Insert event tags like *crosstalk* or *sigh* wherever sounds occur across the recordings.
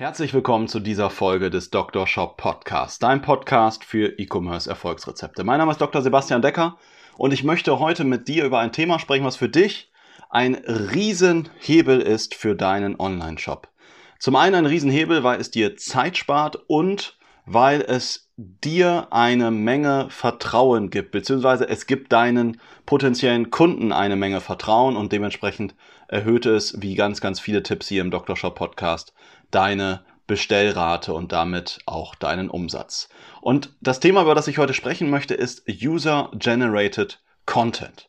Herzlich willkommen zu dieser Folge des Dr. Shop Podcast, dein Podcast für E-Commerce Erfolgsrezepte. Mein Name ist Dr. Sebastian Decker und ich möchte heute mit dir über ein Thema sprechen, was für dich ein Riesenhebel ist für deinen Online-Shop. Zum einen ein Riesenhebel, weil es dir Zeit spart und weil es dir eine Menge Vertrauen gibt, beziehungsweise es gibt deinen potenziellen Kunden eine Menge Vertrauen und dementsprechend erhöht es, wie ganz, ganz viele Tipps hier im Dr. Shop Podcast, deine Bestellrate und damit auch deinen Umsatz. Und das Thema, über das ich heute sprechen möchte, ist User-Generated Content.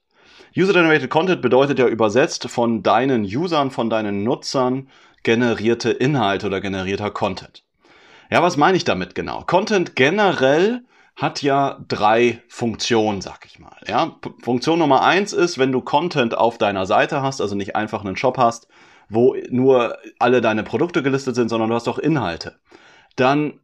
User-Generated Content bedeutet ja übersetzt von deinen Usern, von deinen Nutzern generierte Inhalte oder generierter Content. Ja, was meine ich damit genau? Content generell hat ja drei Funktionen, sag ich mal. Ja, Funktion Nummer eins ist, wenn du Content auf deiner Seite hast, also nicht einfach einen Shop hast, wo nur alle deine Produkte gelistet sind, sondern du hast auch Inhalte. Dann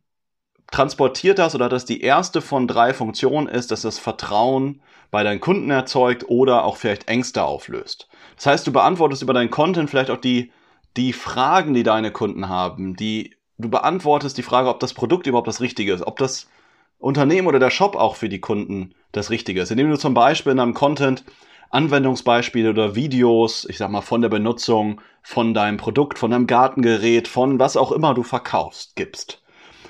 transportiert das oder das die erste von drei Funktionen ist, dass das Vertrauen bei deinen Kunden erzeugt oder auch vielleicht Ängste auflöst. Das heißt, du beantwortest über deinen Content vielleicht auch die die Fragen, die deine Kunden haben, die du beantwortest die Frage, ob das Produkt überhaupt das Richtige ist, ob das Unternehmen oder der Shop auch für die Kunden das Richtige ist. Indem du zum Beispiel in deinem Content Anwendungsbeispiele oder Videos, ich sag mal, von der Benutzung von deinem Produkt, von deinem Gartengerät, von was auch immer du verkaufst, gibst.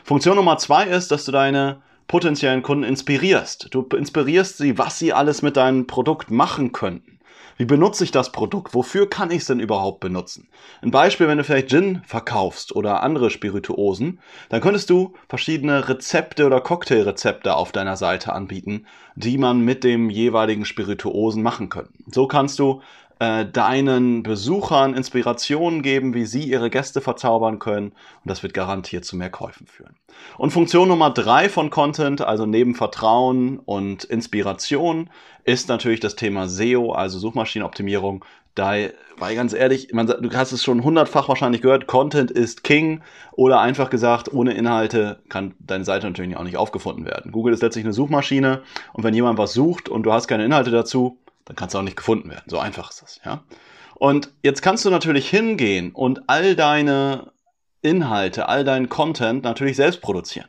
Funktion Nummer zwei ist, dass du deine potenziellen Kunden inspirierst. Du inspirierst sie, was sie alles mit deinem Produkt machen könnten. Wie benutze ich das Produkt? Wofür kann ich es denn überhaupt benutzen? Ein Beispiel, wenn du vielleicht Gin verkaufst oder andere Spirituosen, dann könntest du verschiedene Rezepte oder Cocktailrezepte auf deiner Seite anbieten, die man mit dem jeweiligen Spirituosen machen könnte. So kannst du äh, deinen Besuchern Inspirationen geben, wie sie ihre Gäste verzaubern können. Und das wird garantiert zu mehr Käufen führen. Und Funktion Nummer drei von Content, also neben Vertrauen und Inspiration, ist natürlich das Thema SEO, also Suchmaschinenoptimierung. Da, weil ganz ehrlich, man, du hast es schon hundertfach wahrscheinlich gehört, Content ist King oder einfach gesagt, ohne Inhalte kann deine Seite natürlich auch nicht aufgefunden werden. Google ist letztlich eine Suchmaschine und wenn jemand was sucht und du hast keine Inhalte dazu, dann kannst du auch nicht gefunden werden. So einfach ist das, ja. Und jetzt kannst du natürlich hingehen und all deine Inhalte, all deinen Content natürlich selbst produzieren.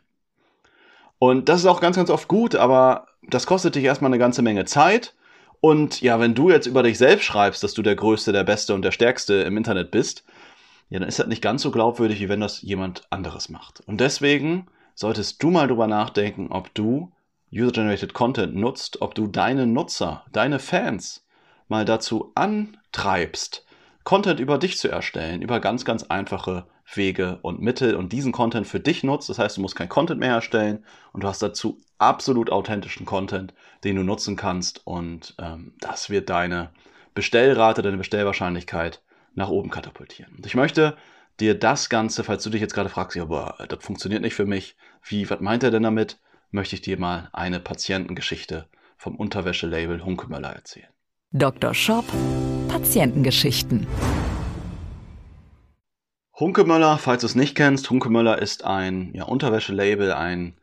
Und das ist auch ganz, ganz oft gut, aber das kostet dich erstmal eine ganze Menge Zeit. Und ja, wenn du jetzt über dich selbst schreibst, dass du der Größte, der Beste und der Stärkste im Internet bist, ja, dann ist das nicht ganz so glaubwürdig, wie wenn das jemand anderes macht. Und deswegen solltest du mal drüber nachdenken, ob du User-Generated Content nutzt, ob du deine Nutzer, deine Fans mal dazu antreibst, Content über dich zu erstellen, über ganz, ganz einfache Wege und Mittel und diesen Content für dich nutzt. Das heißt, du musst kein Content mehr erstellen und du hast dazu absolut authentischen Content, den du nutzen kannst und ähm, das wird deine Bestellrate, deine Bestellwahrscheinlichkeit nach oben katapultieren. Und ich möchte dir das Ganze, falls du dich jetzt gerade fragst, ja, aber das funktioniert nicht für mich, wie, was meint er denn damit? Möchte ich dir mal eine Patientengeschichte vom Unterwäschelabel Hunkemöller erzählen. Dr. Shop Patientengeschichten. Hunkemöller, falls du es nicht kennst, Hunkemöller ist ein ja, Unterwäschelabel, ein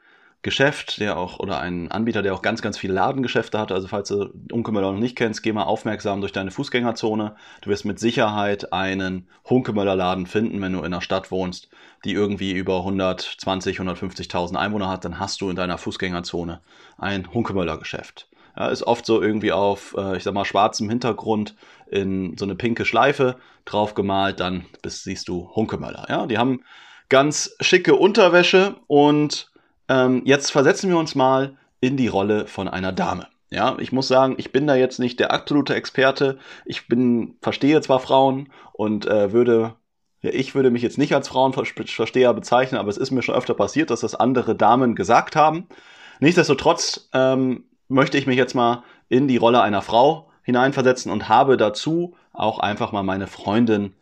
Geschäft, der auch, oder ein Anbieter, der auch ganz, ganz viele Ladengeschäfte hat. Also falls du Hunkemöller noch nicht kennst, geh mal aufmerksam durch deine Fußgängerzone. Du wirst mit Sicherheit einen Hunkemöller Laden finden, wenn du in einer Stadt wohnst, die irgendwie über 120, 150.000 Einwohner hat, dann hast du in deiner Fußgängerzone ein Hunkemöller Geschäft. Ja, ist oft so irgendwie auf, äh, ich sag mal, schwarzem Hintergrund in so eine pinke Schleife drauf gemalt, dann bist, siehst du Hunkemöller. Ja, die haben ganz schicke Unterwäsche und ähm, jetzt versetzen wir uns mal in die Rolle von einer Dame. Ja, ich muss sagen, ich bin da jetzt nicht der absolute Experte. Ich bin, verstehe zwar Frauen und äh, würde, ja, ich würde mich jetzt nicht als Frauenversteher bezeichnen, aber es ist mir schon öfter passiert, dass das andere Damen gesagt haben. Nichtsdestotrotz ähm, möchte ich mich jetzt mal in die Rolle einer Frau hineinversetzen und habe dazu auch einfach mal meine Freundin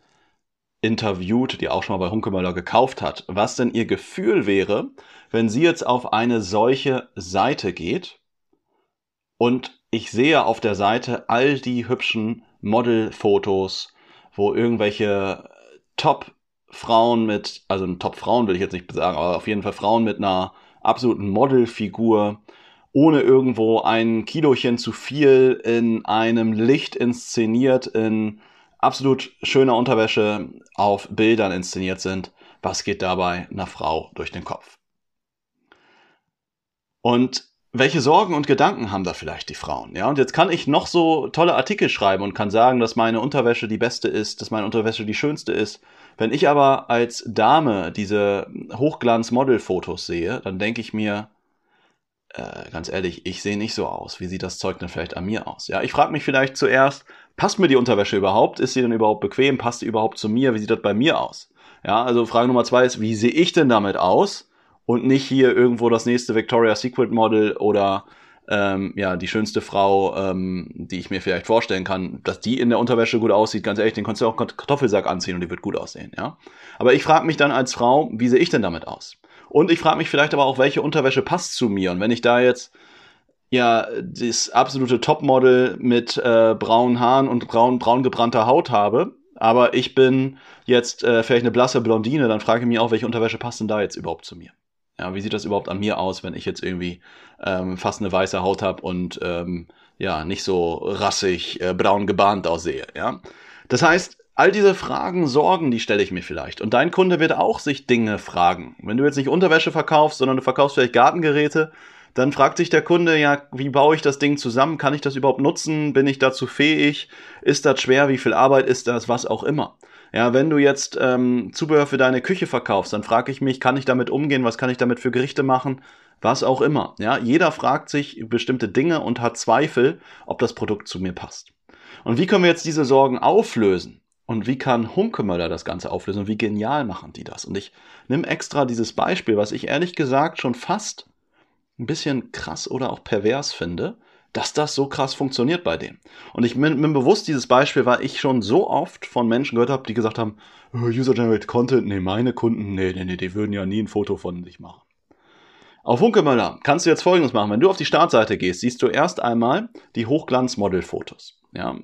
interviewt, die auch schon mal bei Hunkemöller gekauft hat, was denn ihr Gefühl wäre, wenn sie jetzt auf eine solche Seite geht und ich sehe auf der Seite all die hübschen Modelfotos, wo irgendwelche Top-Frauen mit, also Top-Frauen will ich jetzt nicht sagen, aber auf jeden Fall Frauen mit einer absoluten Modelfigur, ohne irgendwo ein Kilochen zu viel in einem Licht inszeniert, in absolut schöner Unterwäsche auf Bildern inszeniert sind. Was geht dabei einer Frau durch den Kopf? Und welche Sorgen und Gedanken haben da vielleicht die Frauen? Ja, und jetzt kann ich noch so tolle Artikel schreiben und kann sagen, dass meine Unterwäsche die beste ist, dass meine Unterwäsche die schönste ist. Wenn ich aber als Dame diese Hochglanz-Model-Fotos sehe, dann denke ich mir, äh, ganz ehrlich, ich sehe nicht so aus. Wie sieht das Zeug denn vielleicht an mir aus? Ja, ich frage mich vielleicht zuerst, passt mir die Unterwäsche überhaupt? Ist sie denn überhaupt bequem? Passt sie überhaupt zu mir? Wie sieht das bei mir aus? Ja, also Frage Nummer zwei ist, wie sehe ich denn damit aus? Und nicht hier irgendwo das nächste Victoria's Secret Model oder ähm, ja, die schönste Frau, ähm, die ich mir vielleicht vorstellen kann, dass die in der Unterwäsche gut aussieht, ganz ehrlich, den kannst du auch Kartoffelsack anziehen und die wird gut aussehen, ja. Aber ich frage mich dann als Frau, wie sehe ich denn damit aus? Und ich frage mich vielleicht aber auch, welche Unterwäsche passt zu mir. Und wenn ich da jetzt ja das absolute Topmodel mit äh, braunen Haaren und braun, braun gebrannter Haut habe, aber ich bin jetzt äh, vielleicht eine blasse Blondine, dann frage ich mich auch, welche Unterwäsche passt denn da jetzt überhaupt zu mir? Ja, wie sieht das überhaupt an mir aus, wenn ich jetzt irgendwie ähm, fast eine weiße Haut habe und ähm, ja, nicht so rassig äh, braun gebahnt aussehe, ja? Das heißt, All diese Fragen, Sorgen, die stelle ich mir vielleicht. Und dein Kunde wird auch sich Dinge fragen. Wenn du jetzt nicht Unterwäsche verkaufst, sondern du verkaufst vielleicht Gartengeräte, dann fragt sich der Kunde ja, wie baue ich das Ding zusammen? Kann ich das überhaupt nutzen? Bin ich dazu fähig? Ist das schwer? Wie viel Arbeit ist das? Was auch immer. Ja, wenn du jetzt ähm, Zubehör für deine Küche verkaufst, dann frage ich mich, kann ich damit umgehen? Was kann ich damit für Gerichte machen? Was auch immer. Ja, jeder fragt sich bestimmte Dinge und hat Zweifel, ob das Produkt zu mir passt. Und wie können wir jetzt diese Sorgen auflösen? Und wie kann Hunkemöller das Ganze auflösen und wie genial machen die das? Und ich nehme extra dieses Beispiel, was ich ehrlich gesagt schon fast ein bisschen krass oder auch pervers finde, dass das so krass funktioniert bei denen. Und ich bin, bewusst dieses Beispiel, weil ich schon so oft von Menschen gehört habe, die gesagt haben, oh, User-Generated Content, nee, meine Kunden, nee, nee, nee, die würden ja nie ein Foto von sich machen. Auf Hunkemöller kannst du jetzt folgendes machen. Wenn du auf die Startseite gehst, siehst du erst einmal die Hochglanz-Model-Fotos. Ja,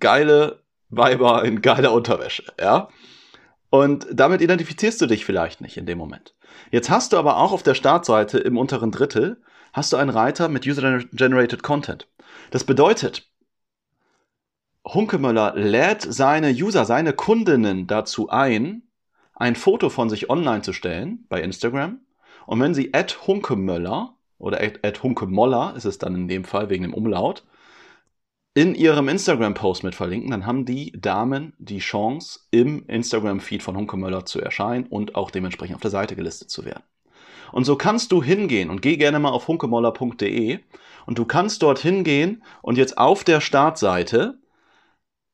geile Weiber in geiler Unterwäsche, ja. Und damit identifizierst du dich vielleicht nicht in dem Moment. Jetzt hast du aber auch auf der Startseite im unteren Drittel hast du einen Reiter mit User-Generated Content. Das bedeutet, Hunkemöller lädt seine User, seine Kundinnen dazu ein, ein Foto von sich online zu stellen bei Instagram. Und wenn sie at Hunkemöller oder at Hunkemoller ist es dann in dem Fall wegen dem Umlaut, in ihrem Instagram-Post mit verlinken, dann haben die Damen die Chance, im Instagram-Feed von Hunkemöller zu erscheinen und auch dementsprechend auf der Seite gelistet zu werden. Und so kannst du hingehen und geh gerne mal auf hunkemoller.de und du kannst dort hingehen und jetzt auf der Startseite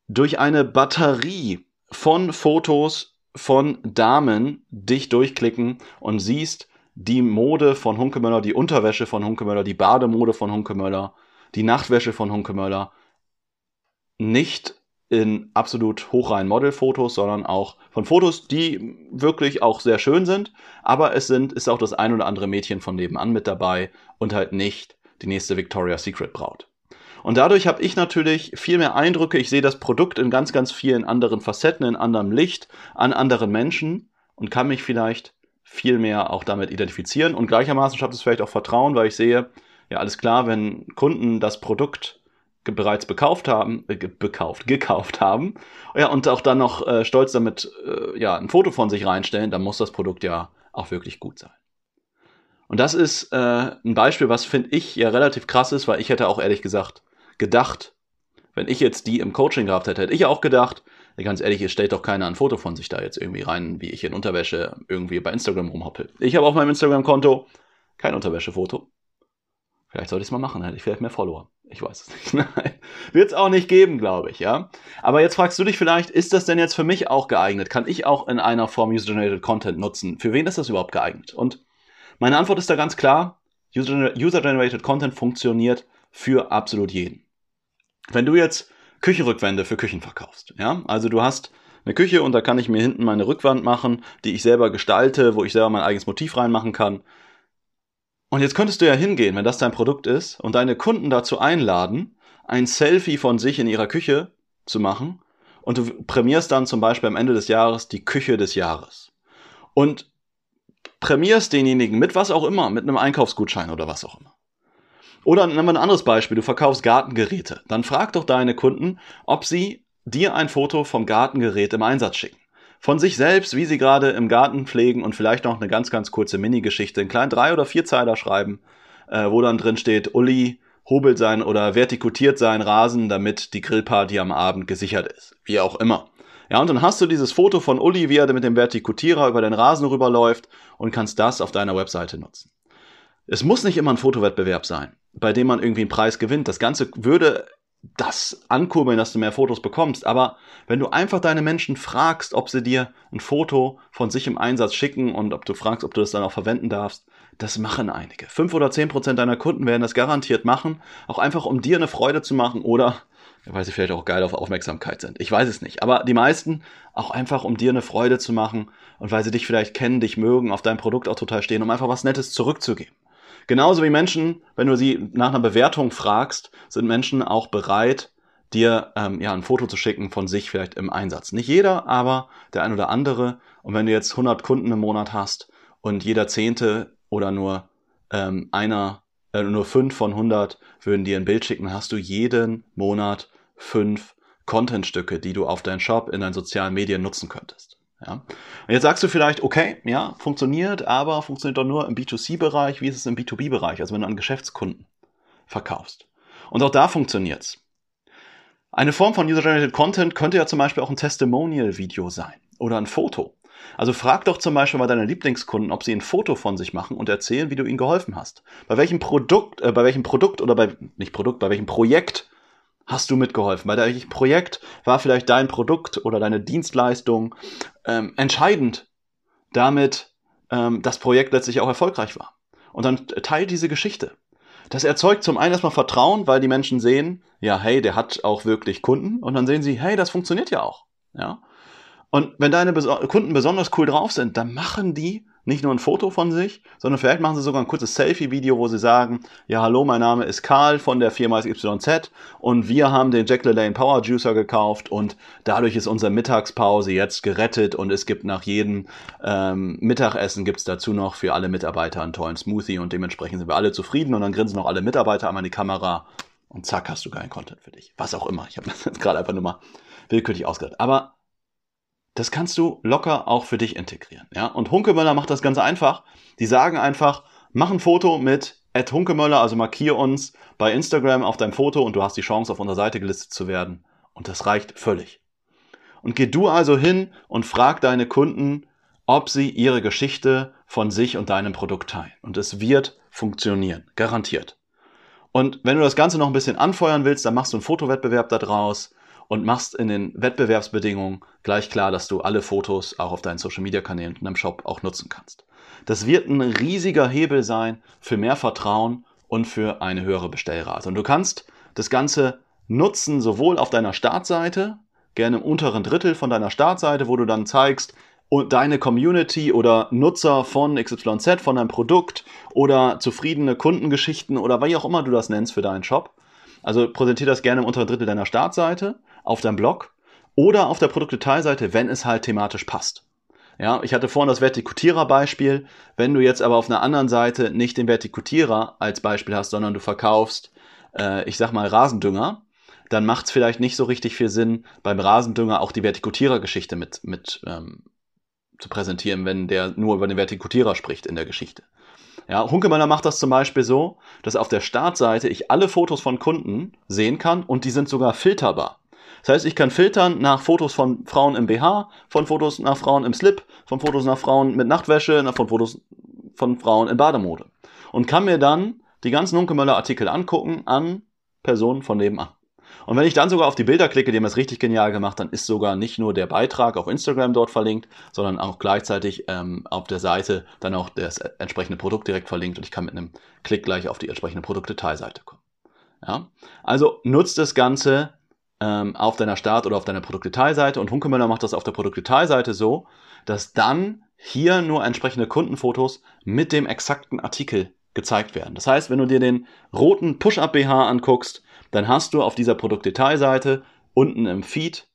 durch eine Batterie von Fotos von Damen dich durchklicken und siehst die Mode von Hunkemöller, die Unterwäsche von Hunkemöller, die Bademode von Hunkemöller, die Nachtwäsche von Hunkemöller nicht in absolut hochreinen Modelfotos, sondern auch von Fotos, die wirklich auch sehr schön sind, aber es sind, ist auch das ein oder andere Mädchen von nebenan mit dabei und halt nicht die nächste Victoria's Secret Braut. Und dadurch habe ich natürlich viel mehr Eindrücke. Ich sehe das Produkt in ganz, ganz vielen anderen Facetten, in anderem Licht, an anderen Menschen und kann mich vielleicht viel mehr auch damit identifizieren. Und gleichermaßen schafft es vielleicht auch Vertrauen, weil ich sehe, ja, alles klar, wenn Kunden das Produkt bereits bekauft haben, äh, bekauft, gekauft haben, ja, und auch dann noch äh, stolz damit äh, ja, ein Foto von sich reinstellen, dann muss das Produkt ja auch wirklich gut sein. Und das ist äh, ein Beispiel, was finde ich ja relativ krass ist, weil ich hätte auch ehrlich gesagt gedacht, wenn ich jetzt die im Coaching gehabt hätte, hätte ich auch gedacht, ganz ehrlich, es stellt doch keiner ein Foto von sich da jetzt irgendwie rein, wie ich in Unterwäsche irgendwie bei Instagram rumhoppel. Ich habe auf meinem Instagram-Konto kein Unterwäschefoto. Vielleicht sollte ich es mal machen, hätte ich vielleicht mehr Follower. Ich weiß es nicht. *laughs* Nein. Wird es auch nicht geben, glaube ich, ja. Aber jetzt fragst du dich vielleicht, ist das denn jetzt für mich auch geeignet? Kann ich auch in einer Form User-Generated Content nutzen? Für wen ist das überhaupt geeignet? Und meine Antwort ist da ganz klar. User-Generated Content funktioniert für absolut jeden. Wenn du jetzt Küchenrückwände für Küchen verkaufst, ja, also du hast eine Küche und da kann ich mir hinten meine Rückwand machen, die ich selber gestalte, wo ich selber mein eigenes Motiv reinmachen kann. Und jetzt könntest du ja hingehen, wenn das dein Produkt ist, und deine Kunden dazu einladen, ein Selfie von sich in ihrer Küche zu machen. Und du prämierst dann zum Beispiel am Ende des Jahres die Küche des Jahres. Und prämierst denjenigen mit was auch immer, mit einem Einkaufsgutschein oder was auch immer. Oder nehmen wir ein anderes Beispiel, du verkaufst Gartengeräte. Dann frag doch deine Kunden, ob sie dir ein Foto vom Gartengerät im Einsatz schicken von sich selbst, wie sie gerade im Garten pflegen und vielleicht noch eine ganz, ganz kurze Mini-Geschichte, einen kleinen drei- oder vierzeiler schreiben, äh, wo dann drin steht, Uli hobelt sein oder vertikutiert seinen Rasen, damit die Grillparty am Abend gesichert ist. Wie auch immer. Ja, und dann hast du dieses Foto von Uli, wie er mit dem Vertikutierer über den Rasen rüberläuft und kannst das auf deiner Webseite nutzen. Es muss nicht immer ein Fotowettbewerb sein, bei dem man irgendwie einen Preis gewinnt. Das Ganze würde das ankurbeln, dass du mehr Fotos bekommst. Aber wenn du einfach deine Menschen fragst, ob sie dir ein Foto von sich im Einsatz schicken und ob du fragst, ob du das dann auch verwenden darfst, das machen einige. Fünf oder zehn Prozent deiner Kunden werden das garantiert machen, auch einfach um dir eine Freude zu machen oder weil sie vielleicht auch geil auf Aufmerksamkeit sind. Ich weiß es nicht. Aber die meisten auch einfach, um dir eine Freude zu machen und weil sie dich vielleicht kennen, dich mögen, auf dein Produkt auch total stehen, um einfach was Nettes zurückzugeben. Genauso wie Menschen, wenn du sie nach einer Bewertung fragst, sind Menschen auch bereit, dir ähm, ja ein Foto zu schicken von sich vielleicht im Einsatz. Nicht jeder, aber der ein oder andere. Und wenn du jetzt 100 Kunden im Monat hast und jeder Zehnte oder nur ähm, einer, äh, nur fünf von 100 würden dir ein Bild schicken, hast du jeden Monat fünf Contentstücke, die du auf deinen Shop in deinen sozialen Medien nutzen könntest. Ja. Und jetzt sagst du vielleicht, okay, ja, funktioniert, aber funktioniert doch nur im B2C-Bereich. Wie ist es im B2B-Bereich? Also wenn du an Geschäftskunden verkaufst. Und auch da funktioniert's. Eine Form von User-Generated Content könnte ja zum Beispiel auch ein Testimonial-Video sein oder ein Foto. Also frag doch zum Beispiel mal deine Lieblingskunden, ob sie ein Foto von sich machen und erzählen, wie du ihnen geholfen hast. Bei welchem Produkt, äh, bei welchem Produkt oder bei, nicht Produkt, bei welchem Projekt hast du mitgeholfen? Bei welchem Projekt war vielleicht dein Produkt oder deine Dienstleistung ähm, entscheidend, damit ähm, das Projekt letztlich auch erfolgreich war? Und dann teilt diese Geschichte. Das erzeugt zum einen erstmal Vertrauen, weil die Menschen sehen, ja, hey, der hat auch wirklich Kunden. Und dann sehen sie, hey, das funktioniert ja auch. Ja. Und wenn deine Kunden besonders cool drauf sind, dann machen die nicht nur ein Foto von sich, sondern vielleicht machen sie sogar ein kurzes Selfie-Video, wo sie sagen, ja, hallo, mein Name ist Karl von der Firma XYZ und wir haben den Jack LaLanne Power Juicer gekauft und dadurch ist unsere Mittagspause jetzt gerettet und es gibt nach jedem ähm, Mittagessen gibt's dazu noch für alle Mitarbeiter einen tollen Smoothie und dementsprechend sind wir alle zufrieden und dann grinsen noch alle Mitarbeiter einmal in die Kamera und zack, hast du geilen Content für dich. Was auch immer. Ich habe *laughs* das jetzt gerade einfach nur mal willkürlich ausgedacht. Aber das kannst du locker auch für dich integrieren. Ja? Und Hunkemöller macht das ganz einfach. Die sagen einfach, mach ein Foto mit Ed Hunkemöller, also markier uns bei Instagram auf deinem Foto und du hast die Chance, auf unserer Seite gelistet zu werden. Und das reicht völlig. Und geh du also hin und frag deine Kunden, ob sie ihre Geschichte von sich und deinem Produkt teilen. Und es wird funktionieren. Garantiert. Und wenn du das Ganze noch ein bisschen anfeuern willst, dann machst du einen Fotowettbewerb da draus und machst in den Wettbewerbsbedingungen gleich klar, dass du alle Fotos auch auf deinen Social Media Kanälen und im Shop auch nutzen kannst. Das wird ein riesiger Hebel sein für mehr Vertrauen und für eine höhere Bestellrate. Und du kannst das Ganze nutzen, sowohl auf deiner Startseite, gerne im unteren Drittel von deiner Startseite, wo du dann zeigst, und deine Community oder Nutzer von XYZ, von deinem Produkt oder zufriedene Kundengeschichten oder wie auch immer du das nennst für deinen Shop. Also präsentiere das gerne im unteren Drittel deiner Startseite auf deinem Blog oder auf der Produktdetailseite, wenn es halt thematisch passt. Ja, ich hatte vorhin das Vertikutierer-Beispiel. Wenn du jetzt aber auf einer anderen Seite nicht den Vertikutierer als Beispiel hast, sondern du verkaufst, äh, ich sag mal, Rasendünger, dann macht es vielleicht nicht so richtig viel Sinn, beim Rasendünger auch die Vertikutierer-Geschichte mit, mit ähm, zu präsentieren, wenn der nur über den Vertikutierer spricht in der Geschichte. Ja, Hunkemeller macht das zum Beispiel so, dass auf der Startseite ich alle Fotos von Kunden sehen kann und die sind sogar filterbar. Das heißt, ich kann filtern nach Fotos von Frauen im BH, von Fotos nach Frauen im Slip, von Fotos nach Frauen mit Nachtwäsche, von Fotos von Frauen in Bademode. Und kann mir dann die ganzen Hunkemöller Artikel angucken an Personen von nebenan. Und wenn ich dann sogar auf die Bilder klicke, die haben das richtig genial gemacht, dann ist sogar nicht nur der Beitrag auf Instagram dort verlinkt, sondern auch gleichzeitig ähm, auf der Seite dann auch das entsprechende Produkt direkt verlinkt und ich kann mit einem Klick gleich auf die entsprechende Produktdetailseite kommen. Ja? Also nutzt das Ganze ähm, auf deiner Start- oder auf deiner Produktdetailseite und Hunkemöller macht das auf der Produktdetailseite so, dass dann hier nur entsprechende Kundenfotos mit dem exakten Artikel gezeigt werden. Das heißt, wenn du dir den roten Push-Up BH anguckst, dann hast du auf dieser Produktdetailseite unten im Feed,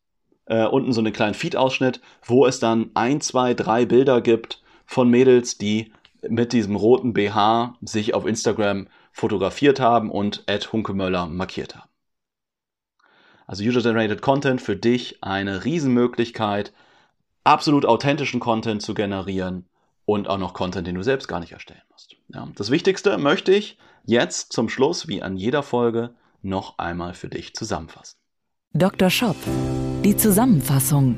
äh, unten so einen kleinen Feed-Ausschnitt, wo es dann ein, zwei, drei Bilder gibt von Mädels, die mit diesem roten BH sich auf Instagram fotografiert haben und Ed Hunkemöller markiert haben. Also User-Generated Content für dich eine Riesenmöglichkeit, absolut authentischen Content zu generieren und auch noch Content, den du selbst gar nicht erstellen musst. Ja, das Wichtigste möchte ich jetzt zum Schluss, wie an jeder Folge, noch einmal für dich zusammenfassen. Dr. Shop. Die Zusammenfassung.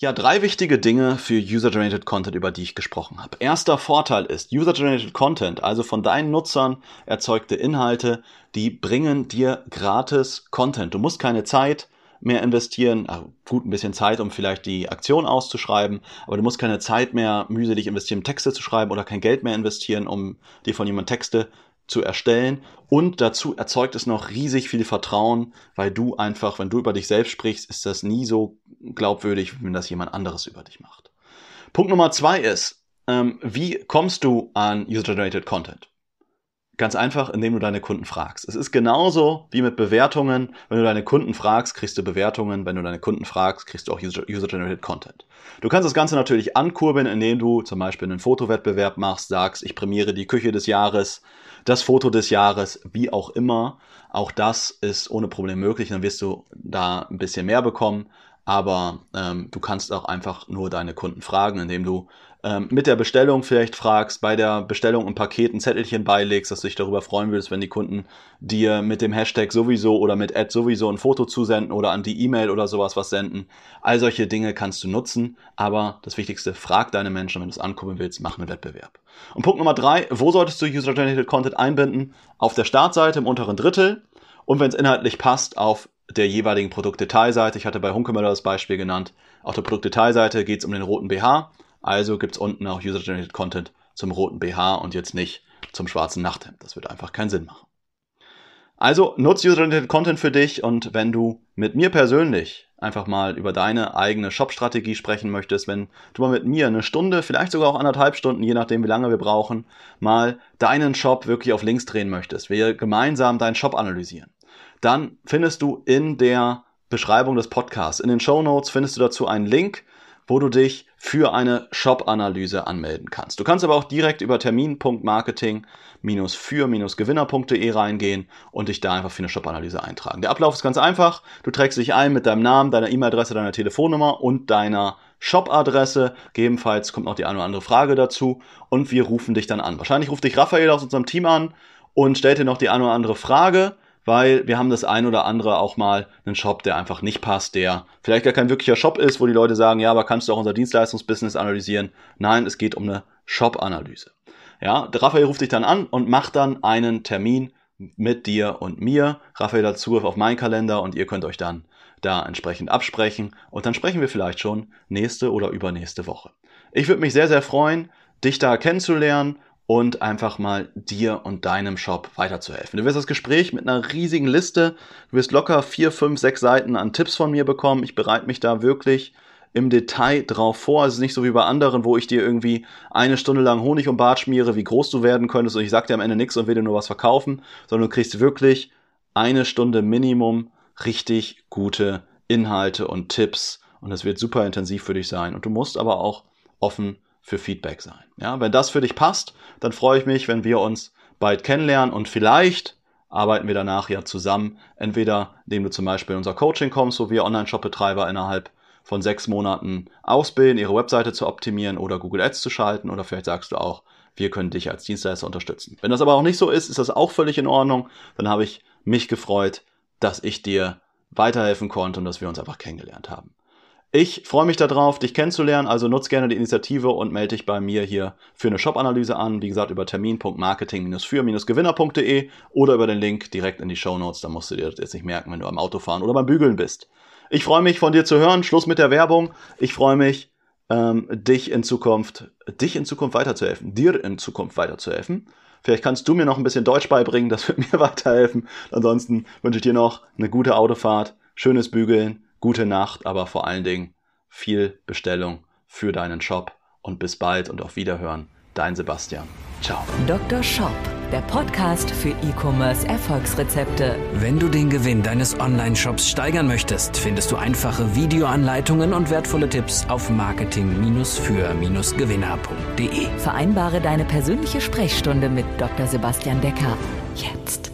Ja, drei wichtige Dinge für User-Generated Content, über die ich gesprochen habe. Erster Vorteil ist, User-Generated Content, also von deinen Nutzern erzeugte Inhalte, die bringen dir gratis Content. Du musst keine Zeit mehr investieren, also gut, ein bisschen Zeit, um vielleicht die Aktion auszuschreiben, aber du musst keine Zeit mehr mühselig investieren, Texte zu schreiben oder kein Geld mehr investieren, um dir von jemandem Texte zu erstellen. Und dazu erzeugt es noch riesig viel Vertrauen, weil du einfach, wenn du über dich selbst sprichst, ist das nie so glaubwürdig, wenn das jemand anderes über dich macht. Punkt Nummer zwei ist, ähm, wie kommst du an User-Generated Content? Ganz einfach, indem du deine Kunden fragst. Es ist genauso wie mit Bewertungen. Wenn du deine Kunden fragst, kriegst du Bewertungen. Wenn du deine Kunden fragst, kriegst du auch User-Generated Content. Du kannst das Ganze natürlich ankurbeln, indem du zum Beispiel einen Fotowettbewerb machst, sagst, ich prämiere die Küche des Jahres, das Foto des Jahres, wie auch immer. Auch das ist ohne Problem möglich. Dann wirst du da ein bisschen mehr bekommen. Aber ähm, du kannst auch einfach nur deine Kunden fragen, indem du ähm, mit der Bestellung vielleicht fragst, bei der Bestellung im Paket ein Zettelchen beilegst, dass du dich darüber freuen würdest, wenn die Kunden dir mit dem Hashtag sowieso oder mit Ad sowieso ein Foto zusenden oder an die E-Mail oder sowas was senden. All solche Dinge kannst du nutzen, aber das Wichtigste, frag deine Menschen, wenn du es angucken willst, mach einen Wettbewerb. Und Punkt Nummer drei, wo solltest du User-Generated Content einbinden? Auf der Startseite im unteren Drittel und wenn es inhaltlich passt, auf der jeweiligen Produktdetailseite. Ich hatte bei Hunkemöller das Beispiel genannt. Auf der Produktdetailseite geht es um den roten BH. Also gibt es unten auch User-Generated Content zum roten BH und jetzt nicht zum schwarzen Nachthemd. Das wird einfach keinen Sinn machen. Also nutz User-Generated Content für dich und wenn du mit mir persönlich einfach mal über deine eigene Shop-Strategie sprechen möchtest, wenn du mal mit mir eine Stunde, vielleicht sogar auch anderthalb Stunden, je nachdem wie lange wir brauchen, mal deinen Shop wirklich auf links drehen möchtest, wir gemeinsam deinen Shop analysieren, dann findest du in der Beschreibung des Podcasts, in den Show Notes findest du dazu einen Link, wo du dich für eine Shop-Analyse anmelden kannst. Du kannst aber auch direkt über termin.marketing-für-gewinner.de reingehen und dich da einfach für eine Shop-Analyse eintragen. Der Ablauf ist ganz einfach. Du trägst dich ein mit deinem Namen, deiner E-Mail-Adresse, deiner Telefonnummer und deiner Shop-Adresse. Gegebenenfalls kommt noch die eine oder andere Frage dazu und wir rufen dich dann an. Wahrscheinlich ruft dich Raphael aus unserem Team an und stellt dir noch die eine oder andere Frage weil wir haben das ein oder andere auch mal einen Shop, der einfach nicht passt, der vielleicht gar kein wirklicher Shop ist, wo die Leute sagen, ja, aber kannst du auch unser Dienstleistungsbusiness analysieren? Nein, es geht um eine Shop-Analyse. Ja, Raphael ruft dich dann an und macht dann einen Termin mit dir und mir. Raphael hat Zugriff auf meinen Kalender und ihr könnt euch dann da entsprechend absprechen und dann sprechen wir vielleicht schon nächste oder übernächste Woche. Ich würde mich sehr, sehr freuen, dich da kennenzulernen und einfach mal dir und deinem Shop weiterzuhelfen. Du wirst das Gespräch mit einer riesigen Liste, du wirst locker vier, fünf, sechs Seiten an Tipps von mir bekommen. Ich bereite mich da wirklich im Detail drauf vor. Es ist nicht so wie bei anderen, wo ich dir irgendwie eine Stunde lang Honig um Bart schmiere, wie groß du werden könntest und ich sag dir am Ende nichts und will dir nur was verkaufen, sondern du kriegst wirklich eine Stunde Minimum richtig gute Inhalte und Tipps und es wird super intensiv für dich sein und du musst aber auch offen für Feedback sein. Ja, wenn das für dich passt, dann freue ich mich, wenn wir uns bald kennenlernen und vielleicht arbeiten wir danach ja zusammen. Entweder indem du zum Beispiel in unser Coaching kommst, wo wir Online-Shop-Betreiber innerhalb von sechs Monaten ausbilden, ihre Webseite zu optimieren oder Google Ads zu schalten oder vielleicht sagst du auch, wir können dich als Dienstleister unterstützen. Wenn das aber auch nicht so ist, ist das auch völlig in Ordnung. Dann habe ich mich gefreut, dass ich dir weiterhelfen konnte und dass wir uns einfach kennengelernt haben. Ich freue mich darauf, dich kennenzulernen, also nutz gerne die Initiative und melde dich bei mir hier für eine Shop-Analyse an. Wie gesagt, über termin.marketing-für-gewinner.de oder über den Link direkt in die Show Notes. Da musst du dir das jetzt nicht merken, wenn du am Autofahren oder beim Bügeln bist. Ich freue mich, von dir zu hören. Schluss mit der Werbung. Ich freue mich, ähm, dich in Zukunft, dich in Zukunft weiterzuhelfen, dir in Zukunft weiterzuhelfen. Vielleicht kannst du mir noch ein bisschen Deutsch beibringen, das wird *laughs* mir weiterhelfen. Ansonsten wünsche ich dir noch eine gute Autofahrt, schönes Bügeln, gute Nacht, aber vor allen Dingen viel Bestellung für deinen Shop und bis bald und auf Wiederhören. Dein Sebastian. Ciao. Dr. Shop, der Podcast für E-Commerce Erfolgsrezepte. Wenn du den Gewinn deines Online-Shops steigern möchtest, findest du einfache Videoanleitungen und wertvolle Tipps auf marketing-für-gewinner.de. Vereinbare deine persönliche Sprechstunde mit Dr. Sebastian Decker. Jetzt.